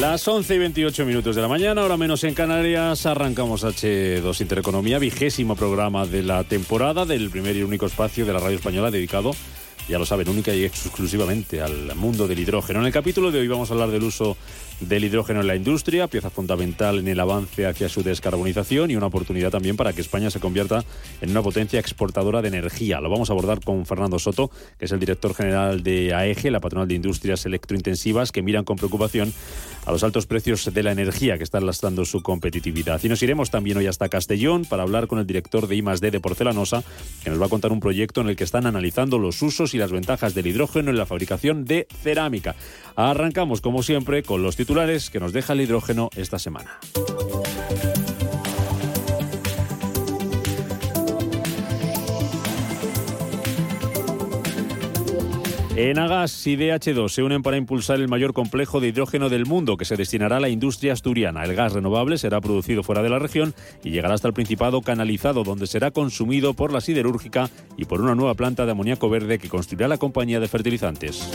Las 11 y 28 minutos de la mañana, ahora menos en Canarias, arrancamos H2 Intereconomía, vigésimo programa de la temporada del primer y único espacio de la radio española dedicado, ya lo saben, única y exclusivamente al mundo del hidrógeno. En el capítulo de hoy vamos a hablar del uso del hidrógeno en la industria, pieza fundamental en el avance hacia su descarbonización y una oportunidad también para que España se convierta en una potencia exportadora de energía. Lo vamos a abordar con Fernando Soto, que es el director general de AEGE, la patronal de industrias electrointensivas, que miran con preocupación a los altos precios de la energía que están lastrando su competitividad. Y nos iremos también hoy hasta Castellón para hablar con el director de I+D de Porcelanosa, que nos va a contar un proyecto en el que están analizando los usos y las ventajas del hidrógeno en la fabricación de cerámica. Arrancamos, como siempre, con los que nos deja el hidrógeno esta semana. Enagas y DH2 se unen para impulsar el mayor complejo de hidrógeno del mundo que se destinará a la industria asturiana. El gas renovable será producido fuera de la región y llegará hasta el Principado canalizado, donde será consumido por la siderúrgica y por una nueva planta de amoníaco verde que construirá la compañía de fertilizantes.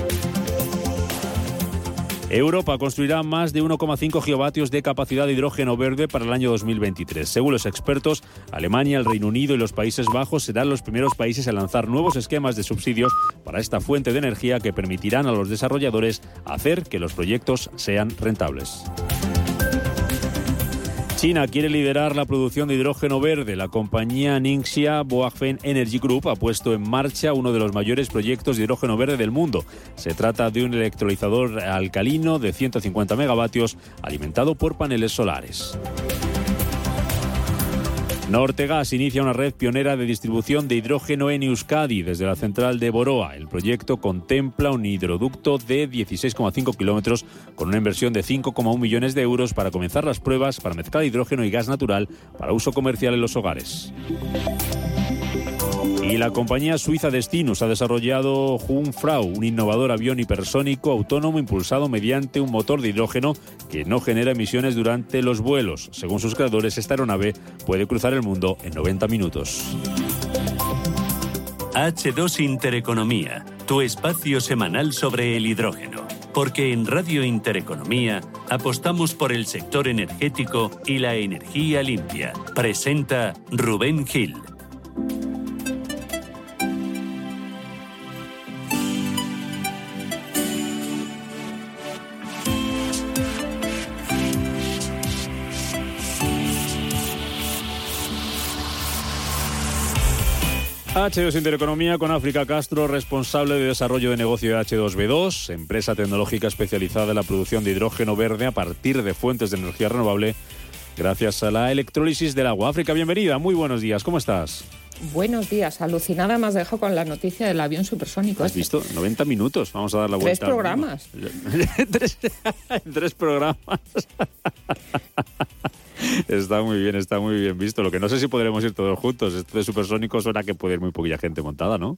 Europa construirá más de 1,5 gigavatios de capacidad de hidrógeno verde para el año 2023. Según los expertos, Alemania, el Reino Unido y los Países Bajos serán los primeros países en lanzar nuevos esquemas de subsidios para esta fuente de energía que permitirán a los desarrolladores hacer que los proyectos sean rentables. China quiere liderar la producción de hidrógeno verde. La compañía Ningxia Boagfen Energy Group ha puesto en marcha uno de los mayores proyectos de hidrógeno verde del mundo. Se trata de un electrolizador alcalino de 150 megavatios alimentado por paneles solares. Nortegas inicia una red pionera de distribución de hidrógeno en Euskadi desde la central de Boroa. El proyecto contempla un hidroducto de 16,5 kilómetros con una inversión de 5,1 millones de euros para comenzar las pruebas para mezclar hidrógeno y gas natural para uso comercial en los hogares. Y la compañía suiza Destinus ha desarrollado Jungfrau, un innovador avión hipersónico autónomo impulsado mediante un motor de hidrógeno que no genera emisiones durante los vuelos. Según sus creadores, esta aeronave puede cruzar el mundo en 90 minutos. H2 Intereconomía, tu espacio semanal sobre el hidrógeno. Porque en Radio Intereconomía apostamos por el sector energético y la energía limpia. Presenta Rubén Gil. H2 Intereconomía con África Castro, responsable de desarrollo de negocio de H2B2, empresa tecnológica especializada en la producción de hidrógeno verde a partir de fuentes de energía renovable gracias a la electrólisis del agua. África, bienvenida, muy buenos días, ¿cómo estás? Buenos días, alucinada más dejo con la noticia del avión supersónico. ¿Has este. visto? 90 minutos, vamos a dar la vuelta. Tres programas. tres, tres programas. Está muy bien, está muy bien visto. Lo que no sé si podremos ir todos juntos. Esto de supersónico suena que puede ir muy poquilla gente montada, ¿no?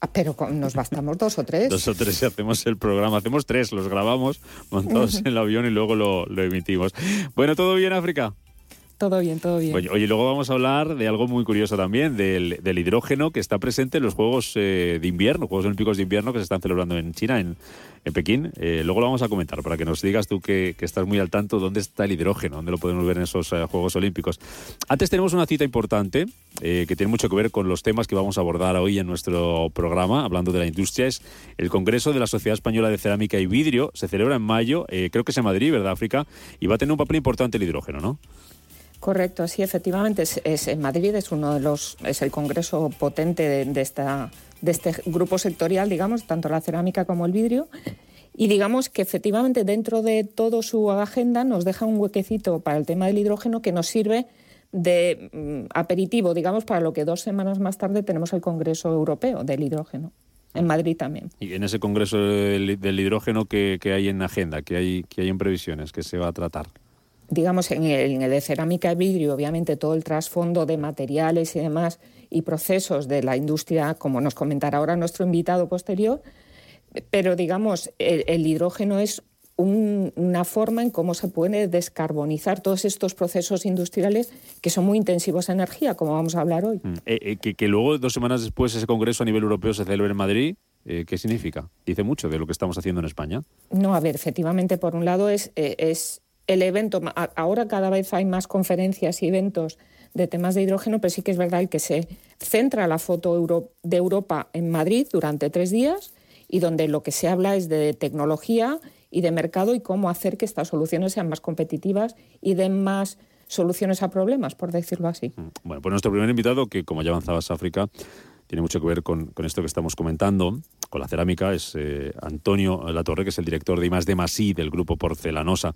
Ah, pero nos bastamos dos o tres. Dos o tres y hacemos el programa. Hacemos tres, los grabamos montados en el avión y luego lo, lo emitimos. Bueno, ¿todo bien, África? Todo bien, todo bien. Oye, luego vamos a hablar de algo muy curioso también, del, hidrógeno que está presente en los Juegos eh, de Invierno, Juegos Olímpicos de Invierno que se están celebrando en China, en, Pekín. Eh, luego lo vamos a comentar para que nos digas tú que, estás muy al tanto dónde está el hidrógeno, dónde lo podemos ver en esos eh, Juegos Olímpicos. Antes tenemos una cita importante que tiene mucho que ver con los temas que vamos a abordar hoy en nuestro programa, hablando de la industria. Es el Congreso de la Sociedad Española de Cerámica y Vidrio. Se celebra en mayo, creo que es en Madrid, ¿verdad, África? Y va a tener un papel importante el hidrógeno, ¿no? Correcto, sí, efectivamente. Es, en Madrid es uno de los, es el congreso potente de, esta, de este grupo sectorial, digamos, tanto la cerámica como el vidrio. Y digamos que efectivamente dentro de toda su agenda nos deja un huequecito para el tema del hidrógeno que nos sirve de mm, aperitivo, digamos, para lo que dos semanas más tarde tenemos el Congreso Europeo del Hidrógeno. En. Madrid también. Y en ese Congreso del, Hidrógeno, ¿qué, hay en agenda? ¿Qué hay, ¿Qué hay en previsiones? ¿Qué se va a tratar? Digamos, en el, de cerámica y vidrio, obviamente todo el trasfondo de materiales y demás y procesos de la industria, como nos comentará ahora nuestro invitado posterior, pero digamos, el, hidrógeno es una forma en cómo se puede descarbonizar todos estos procesos industriales que son muy intensivos en energía, como vamos a hablar hoy. Mm. Eh, eh, que, luego, dos semanas después, ese congreso a nivel europeo se celebre en Madrid. Eh, ¿Qué significa? Dice mucho de lo que estamos haciendo en España. No, a ver, efectivamente, por un lado es, es el evento. Ahora cada vez hay más conferencias y eventos de temas de hidrógeno, pero sí que es verdad que se centra la foto de Europa en Madrid durante tres días y donde lo que se habla es de tecnología y de mercado y cómo hacer que estas soluciones sean más competitivas y den más soluciones a problemas, por decirlo así. Mm, bueno, pues nuestro primer invitado, que como ya avanzabas África, tiene mucho que ver con, esto que estamos comentando, la cerámica, es eh, Antonio Latorre, que es el director de I+D I del grupo Porcelanosa.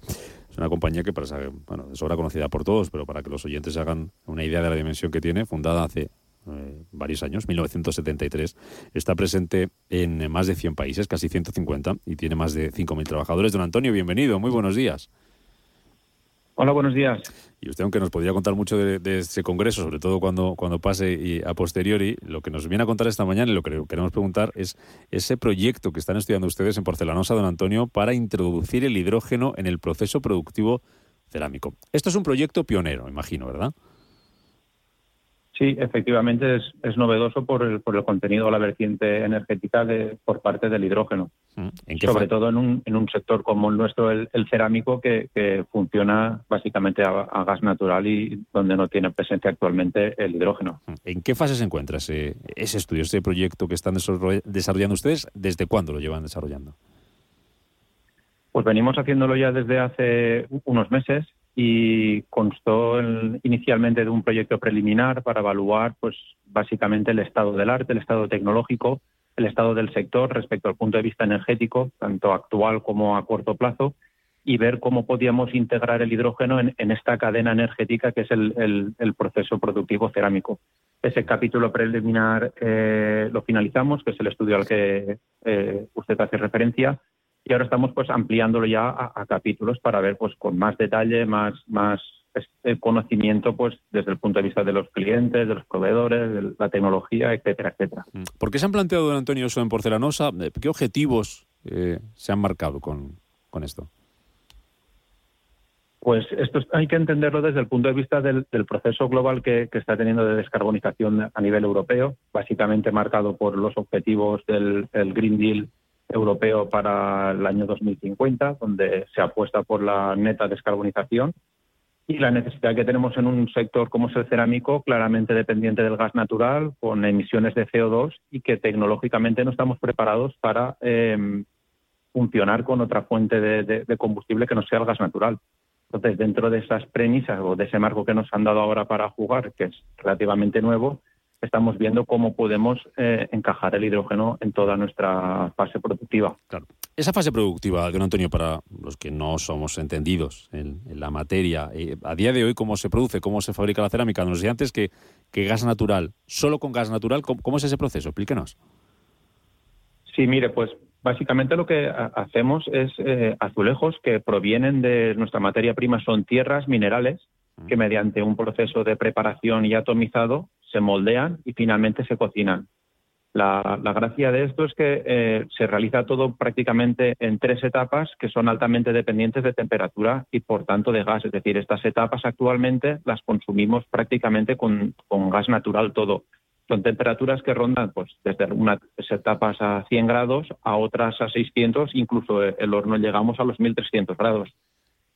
Es una compañía que, para, bueno, es obra conocida por todos, pero para que los oyentes hagan una idea de la dimensión que tiene, fundada hace eh, varios años, 1973. Está presente en más de 100 países, casi 150, y tiene más de 5.000 trabajadores. Don Antonio, bienvenido, muy buenos días. Hola, buenos días. Y usted, aunque nos podría contar mucho de, ese congreso, sobre todo cuando, cuando pase y a posteriori, lo que nos viene a contar esta mañana y lo que queremos preguntar es ese proyecto que están estudiando ustedes en Porcelanosa, don Antonio, para introducir el hidrógeno en el proceso productivo cerámico. Esto es un proyecto pionero, imagino, ¿verdad? Sí, efectivamente es, es novedoso por el, por el contenido, la vertiente energética de, por parte del hidrógeno. Mm, Sobre todo en un, en un sector como el nuestro, el, cerámico, que, que, funciona básicamente a, gas natural y donde no tiene presencia actualmente el hidrógeno. Mm, ¿En qué fase se encuentra ese, ese estudio, ese proyecto que están desarrollando ustedes? ¿Desde cuándo lo llevan desarrollando? Pues venimos haciéndolo ya desde hace unos meses y constó inicialmente de un proyecto preliminar para evaluar, pues, básicamente el estado del arte, el estado tecnológico, el estado del sector respecto al punto de vista energético, tanto actual como a corto plazo, y ver cómo podíamos integrar el hidrógeno en, esta cadena energética que es el, proceso productivo cerámico. Ese capítulo preliminar eh, lo finalizamos, que es el estudio al que eh, usted hace referencia, y ahora estamos pues ampliándolo ya a, capítulos para ver pues con más detalle, más, más el conocimiento pues desde el punto de vista de los clientes, de los proveedores, de la tecnología, etcétera, etcétera. Mm. ¿Por qué se han planteado, don Antonio, eso en Porcelanosa? ¿Qué objetivos eh, se han marcado con, con, esto? Pues esto hay que entenderlo desde el punto de vista del, proceso global que, que, está teniendo de descarbonización a nivel europeo, básicamente marcado por los objetivos del Green Deal europeo para el año 2050, donde se apuesta por la neta descarbonización y la necesidad que tenemos en un sector como es el cerámico, claramente dependiente del gas natural, con emisiones de CO2 y que tecnológicamente no estamos preparados para em, funcionar con otra fuente de, combustible que no sea el gas natural. Entonces, dentro de esas premisas o de ese marco que nos han dado ahora para jugar, que es relativamente nuevo, estamos viendo cómo podemos eh, encajar el hidrógeno en toda nuestra fase productiva. Claro. Esa fase productiva, don Antonio, para los que no somos entendidos en, la materia, eh, a día de hoy, ¿cómo se produce, cómo se fabrica la cerámica? Nos decía antes que, que gas natural, solo con gas natural, ¿cómo, es ese proceso? Explíquenos. Sí, mire, pues básicamente lo que hacemos es eh, azulejos que provienen de nuestra materia prima, son tierras, minerales, que mediante un proceso de preparación y atomizado se moldean y finalmente se cocinan. La, gracia de esto es que eh, se realiza todo prácticamente en tres etapas que son altamente dependientes de temperatura y por tanto de gas. Es decir, estas etapas actualmente las consumimos prácticamente con, gas natural todo. Son temperaturas que rondan pues, desde unas etapas a 100 grados a otras a 600, incluso el horno llegamos a los 1300 grados.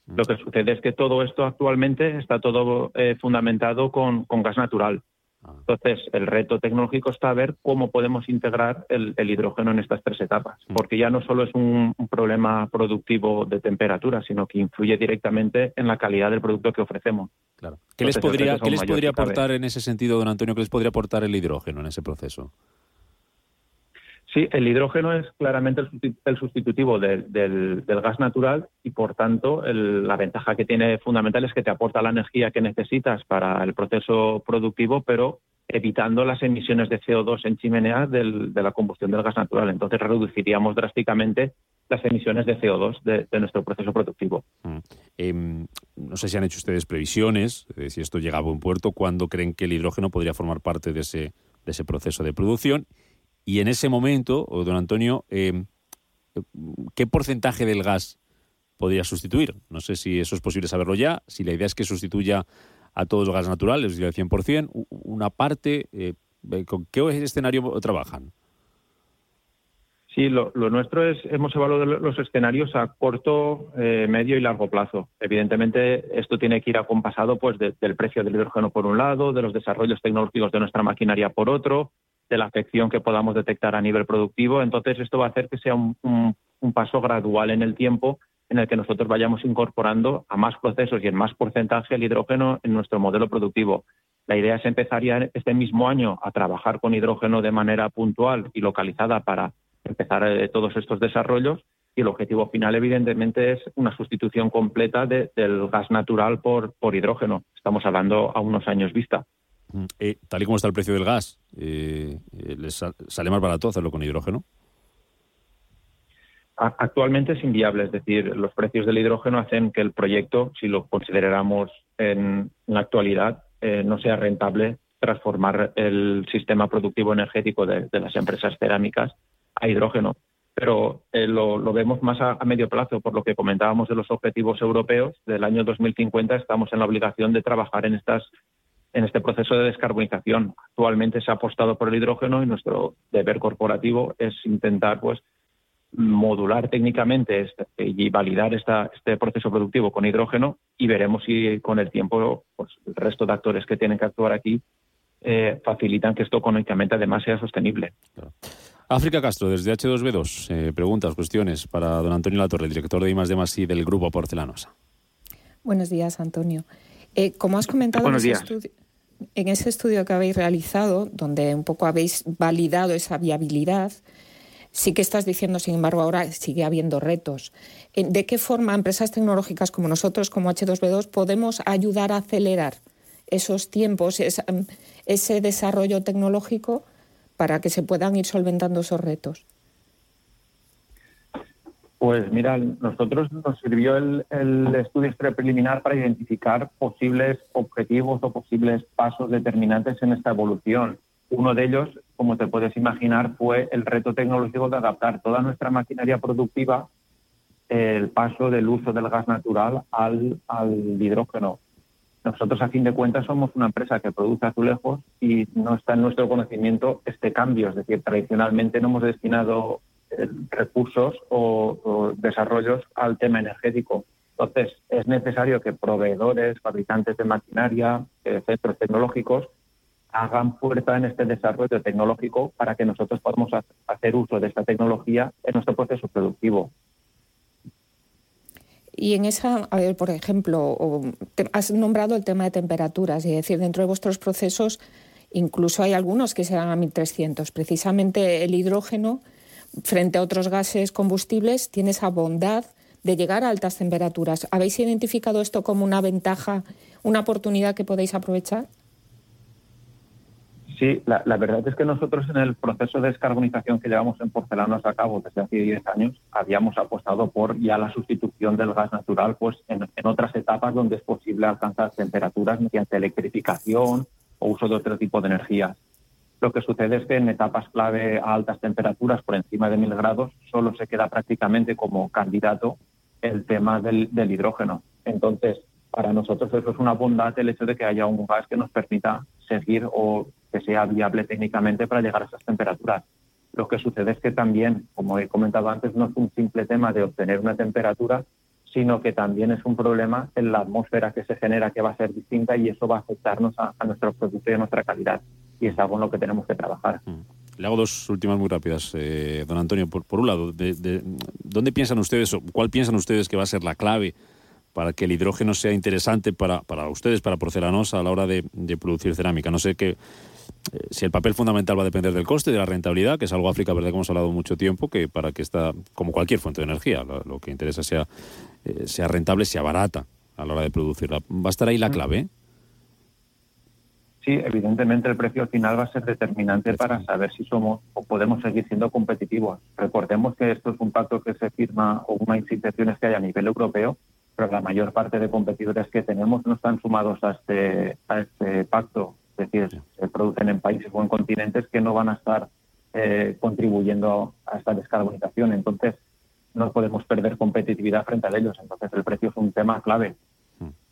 Lo que sucede es que todo esto actualmente está todo eh, fundamentado con, gas natural. Ah. Entonces, el reto tecnológico está a ver cómo podemos integrar el, hidrógeno en estas tres etapas, mm. porque ya no solo es un, problema productivo de temperatura, sino que influye directamente en la calidad del producto que ofrecemos. Claro. ¿Qué les podría, ¿qué les podría aportar en ese sentido, don Antonio, qué les podría aportar el hidrógeno en ese proceso? Sí, el hidrógeno es claramente el sustitutivo del, gas natural y, por tanto, la ventaja que tiene fundamental es que te aporta la energía que necesitas para el proceso productivo, pero evitando las emisiones de CO2 en chimenea de la combustión del gas natural. Entonces, reduciríamos drásticamente las emisiones de CO2 de, nuestro proceso productivo. Mm. Em, no sé si han hecho ustedes previsiones, si esto llega a buen puerto, cuándo creen que el hidrógeno podría formar parte de ese, de ese proceso de producción. Y en ese momento, don Antonio, em, ¿qué porcentaje del gas podría sustituir? No sé si eso es posible saberlo ya, si la idea es que sustituya a todos los gas naturales, es decir, al 100%, una parte, eh, ¿con qué escenario trabajan? Sí, lo, nuestro es, hemos evaluado los escenarios a corto, eh, medio y largo plazo. Evidentemente, esto tiene que ir acompasado pues, del precio del hidrógeno por un lado, de los desarrollos tecnológicos de nuestra maquinaria por otro, de la afección que podamos detectar a nivel productivo. Entonces, esto va a hacer que sea un, paso gradual en el tiempo en el que nosotros vayamos incorporando a más procesos y en más porcentaje el hidrógeno en nuestro modelo productivo. La idea es empezar ya este mismo año a trabajar con hidrógeno de manera puntual y localizada para empezar eh, todos estos desarrollos y el objetivo final, evidentemente, es una sustitución completa del gas natural por, por hidrógeno. Estamos hablando a unos años vista. Mm, eh, tal y como está el precio del gas, eh, ¿les sale más barato hacerlo con hidrógeno? Actualmente es inviable, es decir, los precios del hidrógeno hacen que el proyecto, si lo consideráramos en la actualidad, no sea rentable transformar el sistema productivo energético de las empresas cerámicas a hidrógeno. Pero eh, lo, vemos más a, medio plazo, por lo que comentábamos de los objetivos europeos. Del año 2050 estamos en la obligación de trabajar en estas en este proceso de descarbonización. Actualmente se ha apostado por el hidrógeno y nuestro deber corporativo es intentar pues modular técnicamente este, y validar esta, este proceso productivo con hidrógeno y veremos si con el tiempo pues, el resto de actores que tienen que actuar aquí eh, facilitan que esto económicamente además sea sostenible. África Castro, desde H2B2. Eh, preguntas, cuestiones para don Antonio Latorre, director de I+D+, I del Grupo Porcelanosa. Buenos días, Antonio. Eh, como has comentado en ese, estudio, en ese estudio que habéis realizado, donde un poco habéis validado esa viabilidad, sí que estás diciendo, sin embargo, ahora sigue habiendo retos. ¿De qué forma empresas tecnológicas como nosotros, como H2B2, podemos ayudar a acelerar esos tiempos, ese desarrollo tecnológico para que se puedan ir solventando esos retos? Pues mira, nosotros nos sirvió el, estudio preliminar para identificar posibles objetivos o posibles pasos determinantes en esta evolución. Uno de ellos, como te puedes imaginar, fue el reto tecnológico de adaptar toda nuestra maquinaria productiva el paso del uso del gas natural al hidrógeno. Nosotros, a fin de cuentas, somos una empresa que produce azulejos y no está en nuestro conocimiento este cambio. Es decir, tradicionalmente no hemos destinado recursos o, desarrollos al tema energético. Entonces, es necesario que proveedores, fabricantes de maquinaria, eh, centros tecnológicos hagan fuerza en este desarrollo tecnológico para que nosotros podamos hacer uso de esta tecnología en nuestro proceso productivo. Y en esa, a ver, por ejemplo, has nombrado el tema de temperaturas, es decir, dentro de vuestros procesos incluso hay algunos que se dan a 1300. Precisamente el hidrógeno, frente a otros gases combustibles, tiene esa bondad de llegar a altas temperaturas. ¿Habéis identificado esto como una ventaja, una oportunidad que podéis aprovechar? Sí, la, verdad es que nosotros en el proceso de descarbonización que llevamos en porcelanos a cabo desde hace 10 años, habíamos apostado por ya la sustitución del gas natural pues en, otras etapas donde es posible alcanzar temperaturas mediante electrificación o uso de otro tipo de energías. Lo que sucede es que en etapas clave a altas temperaturas, por encima de mil grados, solo se queda prácticamente como candidato el tema del, hidrógeno. Entonces, para nosotros eso es una bondad el hecho de que haya un gas que nos permita seguir o que sea viable técnicamente para llegar a esas temperaturas. Lo que sucede es que también, como he comentado antes, no es un simple tema de obtener una temperatura, sino que también es un problema en la atmósfera que se genera que va a ser distinta y eso va a afectarnos a, nuestro producto y a nuestra calidad. Y es algo en lo que tenemos que trabajar. Mm. Le hago dos últimas muy rápidas, eh, don Antonio. Por, por un lado, de, ¿dónde piensan ustedes o cuál piensan ustedes que va a ser la clave para que el hidrógeno sea interesante para, para ustedes, para Porcelanos, a la hora de, de producir cerámica? No sé qué eh, si el papel fundamental va a depender del coste, de la rentabilidad, que es algo África Verde que hemos hablado mucho tiempo, que para que esta, como cualquier fuente de energía, lo, que interesa sea, eh, sea rentable, sea barata a la hora de producirla. ¿Va a estar ahí la clave? Sí, evidentemente el precio final va a ser determinante para saber si somos o podemos seguir siendo competitivos. Recordemos que esto es un pacto que se firma o unas instituciones que hay a nivel europeo, pero la mayor parte de competidores que tenemos no están sumados a este, a este pacto. Es decir, se producen en países o en continentes que no van a estar eh, contribuyendo a esta descarbonización. Entonces, no podemos perder competitividad frente a ellos. Entonces, el precio es un tema clave.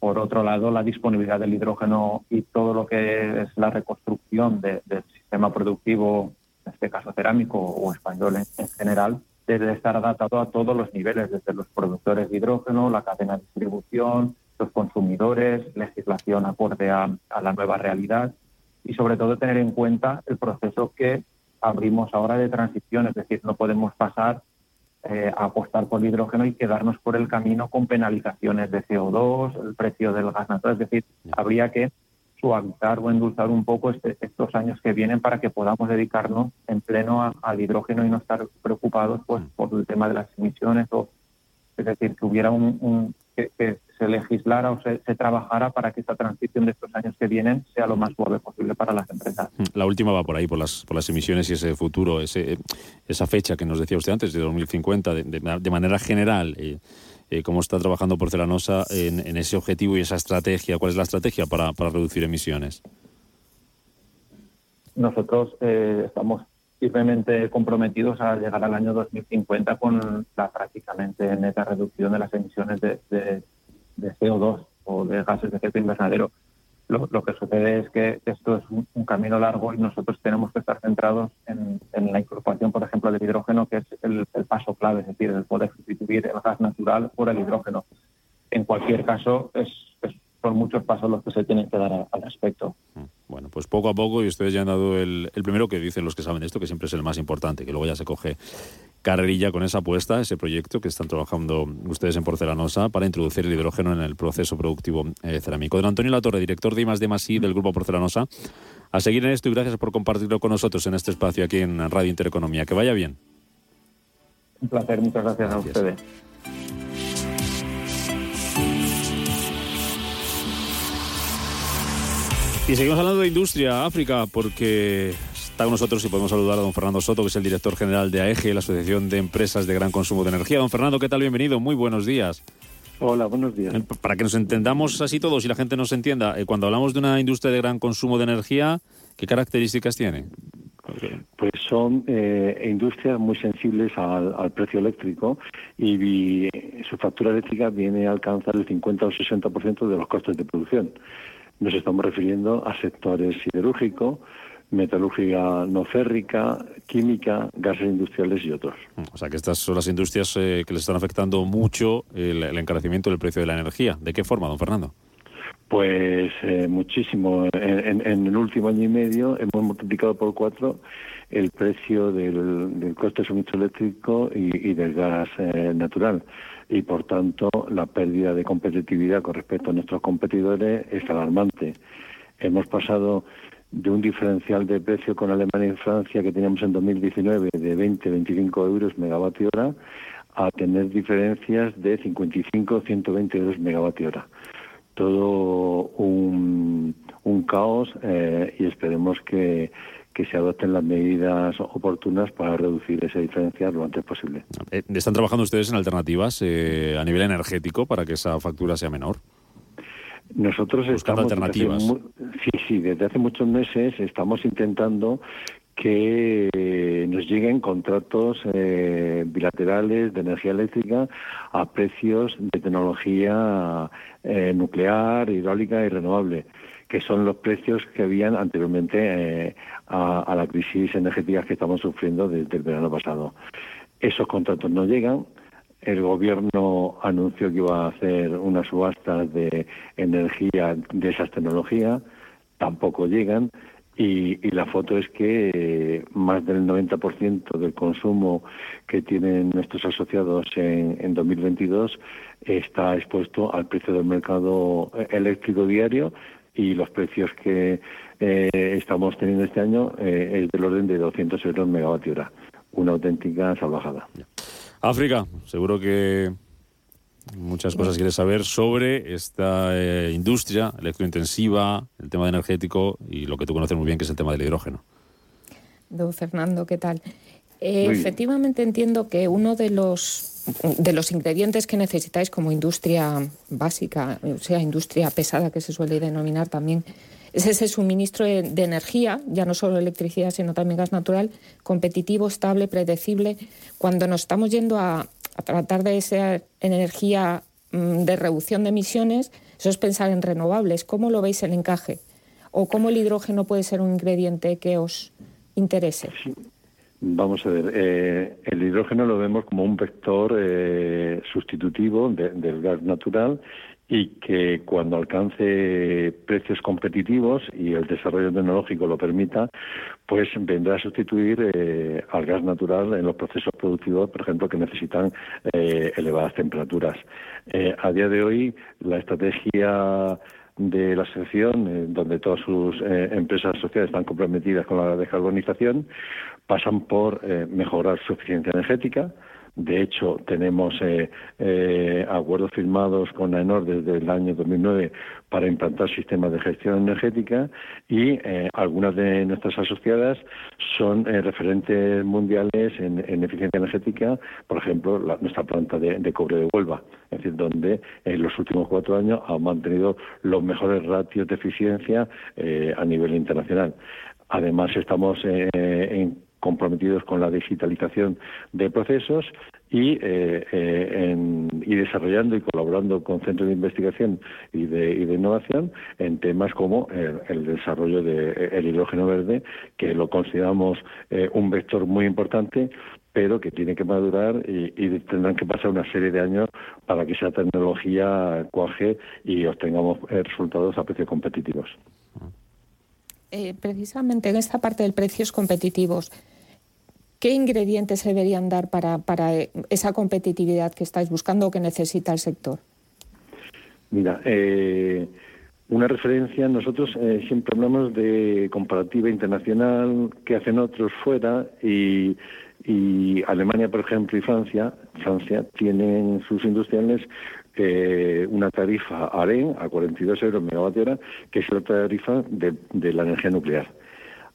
Por otro lado, la disponibilidad del hidrógeno y todo lo que es la reconstrucción del sistema productivo, en este caso cerámico o español en, general, debe estar adaptado a todos los niveles, desde los productores de hidrógeno, la cadena de distribución, los consumidores, legislación acorde a, la nueva realidad y sobre todo tener en cuenta el proceso que abrimos ahora de transición, es decir, no podemos pasar eh, apostar por el hidrógeno y quedarnos por el camino con penalizaciones de CO2, el precio del gas natural. Es decir, habría que suavizar o endulzar un poco este, estos años que vienen para que podamos dedicarnos en pleno al hidrógeno y no estar preocupados pues, mm. por el tema de las emisiones o es decir que hubiera un, que, se legislara o se, trabajara para que esta transición de estos años que vienen sea lo más suave posible para las empresas. Mm, la última va por ahí, por las, por las emisiones y ese futuro, ese, esa fecha que nos decía usted antes, de 2050, de, de, manera general. Eh, eh, ¿Cómo está trabajando Porcelanosa en, en, ese objetivo y esa estrategia? ¿Cuál es la estrategia para, para reducir emisiones? Nosotros eh, estamos firmemente comprometidos a llegar al año 2050 con la prácticamente neta reducción de las emisiones de, CO2 o de gases de efecto invernadero. Lo, que sucede es que esto es un, camino largo y nosotros tenemos que estar centrados en, la incorporación, por ejemplo, del hidrógeno, que es el, paso clave, es decir, el poder sustituir el gas natural por el hidrógeno. En cualquier caso, es, son muchos pasos los que se tienen que dar al respecto. Mm. Bueno, pues poco a poco, y ustedes ya han dado el, primero que dicen los que saben esto, que siempre es el más importante, que luego ya se coge carrerilla con esa apuesta, ese proyecto que están trabajando ustedes en Porcelanosa para introducir el hidrógeno en el proceso productivo eh, cerámico. Don Antonio Latorre, director de I+, D I del Grupo Porcelanosa, a seguir en esto y gracias por compartirlo con nosotros en este espacio aquí en Radio Intereconomía. Que vaya bien. Un placer, muchas gracias. a ustedes. Y seguimos hablando de industria, África, porque está con nosotros y podemos saludar a don Fernando Soto, que es el director general de AEGE, la Asociación de Empresas de Gran Consumo de Energía. Don Fernando, ¿qué tal? Bienvenido, muy buenos días. Hola, buenos días. Para que nos entendamos así todos y la gente nos entienda, eh, cuando hablamos de una industria de gran consumo de energía, ¿qué características tiene? Pues son eh, industrias muy sensibles al, precio eléctrico y, su factura eléctrica viene a alcanzar el 50 o 60% de los costes de producción. Nos estamos refiriendo a sectores siderúrgico, metalúrgica no férrica, química, gases industriales y otros. O sea que estas son las industrias eh, que les están afectando mucho el, encarecimiento del precio de la energía. ¿De qué forma, don Fernando? Pues eh, muchísimo. En, el último año y medio hemos multiplicado por cuatro el precio del, coste de suministro eléctrico y, del gas eh, natural y por tanto la pérdida de competitividad con respecto a nuestros competidores es alarmante. Hemos pasado de un diferencial de precio con Alemania y Francia que teníamos en 2019 de 20-25 euros megavatio hora a tener diferencias de 55-120 euros megavatio hora. Todo un, un caos eh, y esperemos que que se adopten las medidas oportunas para reducir esa diferencia lo antes posible. Eh, ¿Están trabajando ustedes en alternativas eh, a nivel energético para que esa factura sea menor? Nosotros Buscando estamos alternativas. sí, sí, desde hace muchos meses estamos intentando que nos lleguen contratos eh, bilaterales de energía eléctrica a precios de tecnología nuclear, hidráulica y renovable que son los precios que habían anteriormente eh, a, la crisis energética que estamos sufriendo desde el verano pasado. Esos contratos no llegan. El gobierno anunció que iba a hacer unas subastas de energía de esas tecnologías, tampoco llegan. Y, la foto es que más del 90% del consumo que tienen nuestros asociados en, en 2022 está expuesto al precio del mercado eléctrico diario y los precios que eh, estamos teniendo este año eh, es del orden de 200 euros megavatio hora. Una auténtica salvajada. África, seguro que Muchas cosas quieres saber sobre esta eh, industria electrointensiva, el tema energético y lo que tú conoces muy bien, que es el tema del hidrógeno. Don Fernando, ¿qué tal? Eh, efectivamente entiendo que uno de los, de los ingredientes que necesitáis como industria básica, o sea, industria pesada que se suele denominar también, es ese suministro de, energía, ya no solo electricidad, sino también gas natural, competitivo, estable, predecible. Cuando nos estamos yendo a, tratar de esa energía mm, de reducción de emisiones, eso es pensar en renovables. ¿Cómo lo veis el encaje? ¿O cómo el hidrógeno puede ser un ingrediente que os interese? Vamos a ver, eh, el hidrógeno lo vemos como un vector eh, sustitutivo del gas natural y que cuando alcance precios competitivos y el desarrollo tecnológico lo permita, pues vendrá a sustituir eh, al gas natural en los procesos productivos, por ejemplo, que necesitan elevadas temperaturas. a día de hoy, la estrategia de la sección, donde todas sus empresas sociales están comprometidas con la descarbonización, pasan por eh, mejorar su eficiencia energética. De hecho, tenemos eh, eh, acuerdos firmados con AENOR desde el año 2009 para implantar sistemas de gestión energética y algunas de nuestras asociadas son referentes mundiales en, eficiencia energética, por ejemplo, nuestra planta de, cobre de Huelva, es decir, donde en los últimos cuatro años ha mantenido los mejores ratios de eficiencia a nivel internacional. Además, estamos en comprometidos con la digitalización de procesos y, eh, eh, y desarrollando y colaborando con centros de investigación y de, innovación en temas como el, desarrollo del hidrógeno verde, que lo consideramos eh, un vector muy importante pero que tiene que madurar y, y, tendrán que pasar una serie de años para que esa tecnología cuaje y obtengamos resultados a precios competitivos. precisamente en esta parte de precios competitivos, ¿Qué ingredientes se deberían dar para, esa competitividad que estáis buscando o que necesita el sector? Mira, eh, una referencia, nosotros eh, siempre hablamos de comparativa internacional, que hacen otros fuera y, Alemania, por ejemplo, y Francia, Francia tienen sus industriales eh, una tarifa AREN a 42 euros megavatio hora, que es la tarifa de la energía nuclear.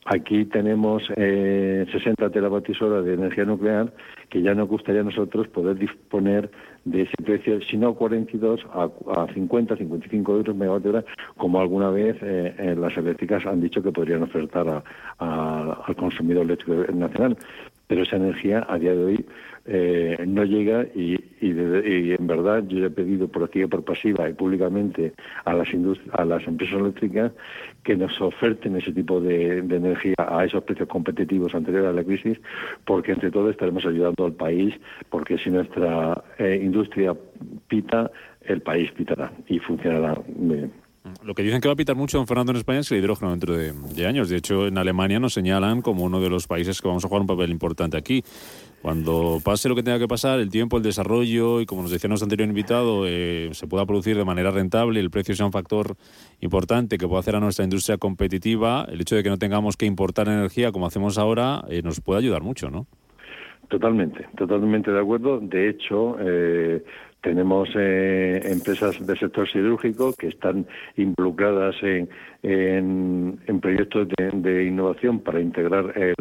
Aquí tenemos eh, 60 teravatios hora de energía nuclear que ya nos gustaría a nosotros poder disponer de ese precio, si no 42, a, a 50, 55 euros megavatio hora, como alguna vez eh, las eléctricas han dicho que podrían ofertar al consumidor eléctrico nacional. Pero esa energía a día de hoy eh, no llega y, en verdad yo he pedido por activa por pasiva y públicamente a las a las empresas eléctricas que nos oferten ese tipo de, energía a esos precios competitivos anteriores a la crisis porque entre todos estaremos ayudando al país porque si nuestra eh, industria pita el país pitará y funcionará bien. Lo que dicen que va a pitar mucho, don Fernando, en España es el hidrógeno dentro de, años. De hecho, en Alemania nos señalan como uno de los países que vamos a jugar un papel importante aquí. Cuando pase lo que tenga que pasar, el tiempo, el desarrollo y, como nos decía nuestro anterior invitado, eh, se pueda producir de manera rentable, el precio sea un factor importante que pueda hacer a nuestra industria competitiva, el hecho de que no tengamos que importar energía como hacemos ahora eh, nos puede ayudar mucho, ¿no? Totalmente, totalmente de acuerdo. De hecho, eh, tenemos eh, empresas del sector siderúrgico que están involucradas en, en, proyectos de, innovación para integrar el,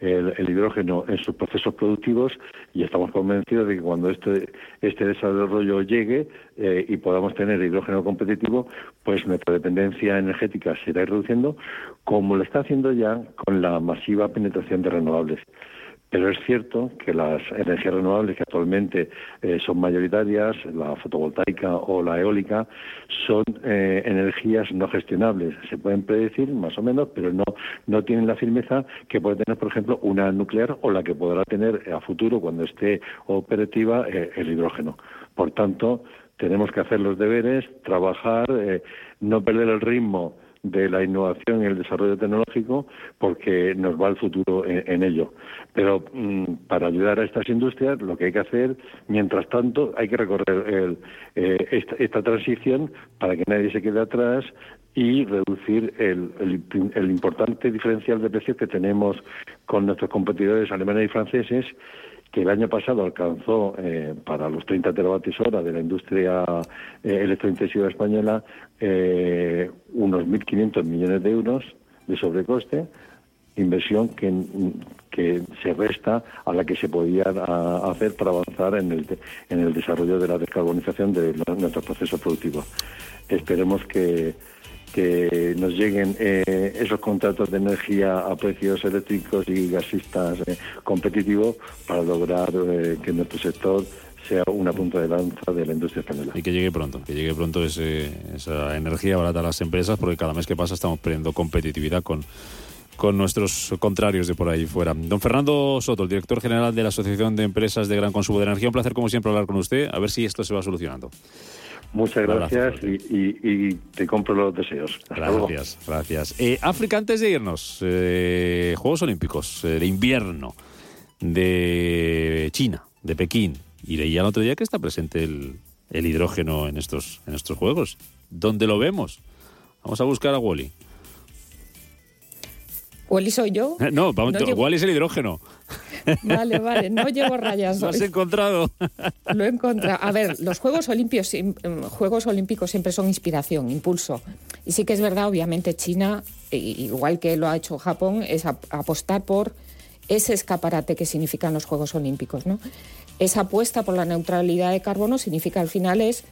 el, hidrógeno en sus procesos productivos y estamos convencidos de que cuando este, este desarrollo llegue eh, y podamos tener hidrógeno competitivo, pues nuestra dependencia energética se irá reduciendo, como lo está haciendo ya con la masiva penetración de renovables. Pero es cierto que las energías renovables que actualmente eh, son mayoritarias, la fotovoltaica o la eólica, son eh, energías no gestionables. Se pueden predecir más o menos, pero no, no tienen la firmeza que puede tener, por ejemplo, una nuclear o la que podrá tener a futuro, cuando esté operativa, eh, el hidrógeno. Por tanto, tenemos que hacer los deberes, trabajar, no perder el ritmo de la innovación y el desarrollo tecnológico porque nos va el futuro en, ello. Pero mm, para ayudar a estas industrias lo que hay que hacer, mientras tanto, hay que recorrer eh, esta, transición para que nadie se quede atrás y reducir el, el importante diferencial de precios que tenemos con nuestros competidores alemanes y franceses que el año pasado alcanzó eh, para los 30 teravatios hora de la industria eh, electrointensiva española eh, unos 1.500 millones de euros de sobrecoste, inversión que, que se resta a la que se podía hacer para avanzar en el, en el desarrollo de la descarbonización de nuestro proceso productivo. Esperemos que que nos lleguen eh, esos contratos de energía a precios eléctricos y gasistas eh, competitivos para lograr eh, que nuestro sector sea una punta de lanza de la industria española. Y que llegue pronto, que llegue pronto esa energía barata a las empresas, porque cada mes que pasa estamos perdiendo competitividad con, con nuestros contrarios de por ahí fuera. Don Fernando Soto, el director general de la Asociación de Empresas de Gran Consumo de Energía, un placer como siempre hablar con usted, a ver si esto se va solucionando. Muchas gracias y, te compro los deseos. gracias, gracias. Eh, África, antes de irnos, eh, Juegos Olímpicos eh, de invierno de China, de Pekín. Y leía el otro día que está presente el, hidrógeno en estos, en estos Juegos. ¿Dónde lo vemos? Vamos a buscar a Wally. ¿Wally soy yo? No, vamos, Wally es el hidrógeno. Vale, vale, no llevo rayas. ¿Lo has encontrado? Lo he encontrado. A ver, los Juegos Olímpicos, em, Juegos Olímpicos siempre son inspiración, impulso. Y sí que es verdad, obviamente, China, igual que lo ha hecho Japón, es apostar por ese escaparate que significan los Juegos Olímpicos. ¿no? Esa apuesta por la neutralidad de carbono significa al final es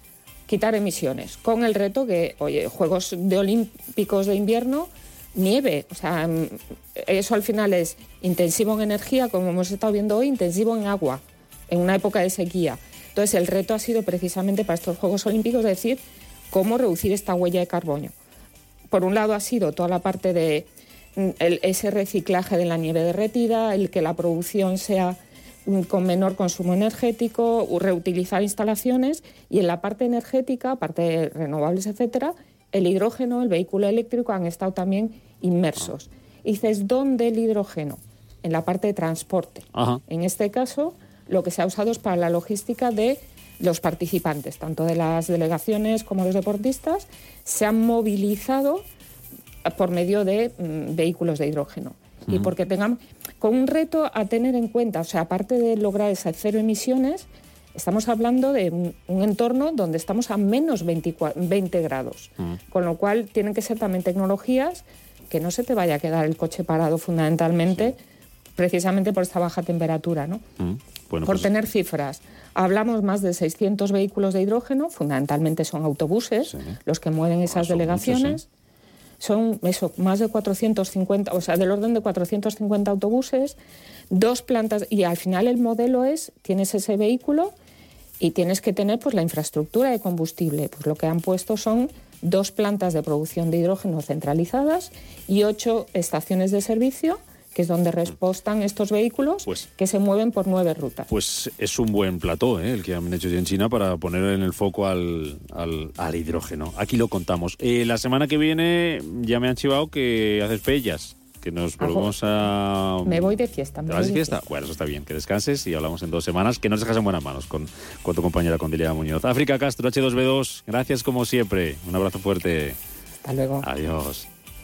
quitar emisiones, con el reto que, oye, Juegos de Olímpicos de invierno nieve. O sea, mm, eso al final es intensivo en energía, como hemos estado viendo hoy, intensivo en agua, en una época de sequía. Entonces, el reto ha sido precisamente para estos Juegos Olímpicos decir cómo reducir esta huella de carbono. Por un lado ha sido toda la parte de mm, ese reciclaje de la nieve derretida, el que la producción sea con menor consumo energético, reutilizar instalaciones y en la parte energética, parte de renovables, etcétera, el hidrógeno, el vehículo eléctrico han estado también inmersos. Y dices, ¿dónde el hidrógeno? En la parte de transporte. En este caso, lo que se ha usado es para la logística de los participantes, tanto de las delegaciones como los deportistas, se han movilizado por medio de mm, vehículos de hidrógeno. Y porque tengan con un reto a tener en cuenta, o sea, aparte de lograr esas cero emisiones, Estamos hablando de un, entorno donde estamos a menos 20 grados, mm. con lo cual tienen que ser también tecnologías que no se te vaya a quedar el coche parado fundamentalmente, precisamente por esta baja temperatura. ¿no? Mm. por pues tener cifras, hablamos más de 600 vehículos de hidrógeno, fundamentalmente son autobuses los que mueven ah, esas delegaciones. Son eso, más de 450, o sea, del orden de 450 autobuses, dos plantas, y al final el modelo es, tienes ese vehículo y tienes que tener pues la infraestructura de combustible. Pues lo que han puesto son dos plantas de producción de hidrógeno centralizadas y ocho estaciones de servicio que es donde repostan estos vehículos pues que se mueven por nueve rutas. Pues es un buen plató ¿eh? el que han hecho en China para poner en el foco al, al, hidrógeno. Aquí lo contamos. Eh, la semana que viene ya me han chivado que haces pellas que nos volvemos a... Me voy de fiesta. Me de fiesta? Bueno, eso está bien, que descanses y hablamos en dos semanas, que nos dejas en buenas manos con, con tu compañera Condilia Muñoz. África Castro, H2B2, gracias como siempre. Un abrazo fuerte. Hasta luego. Adiós.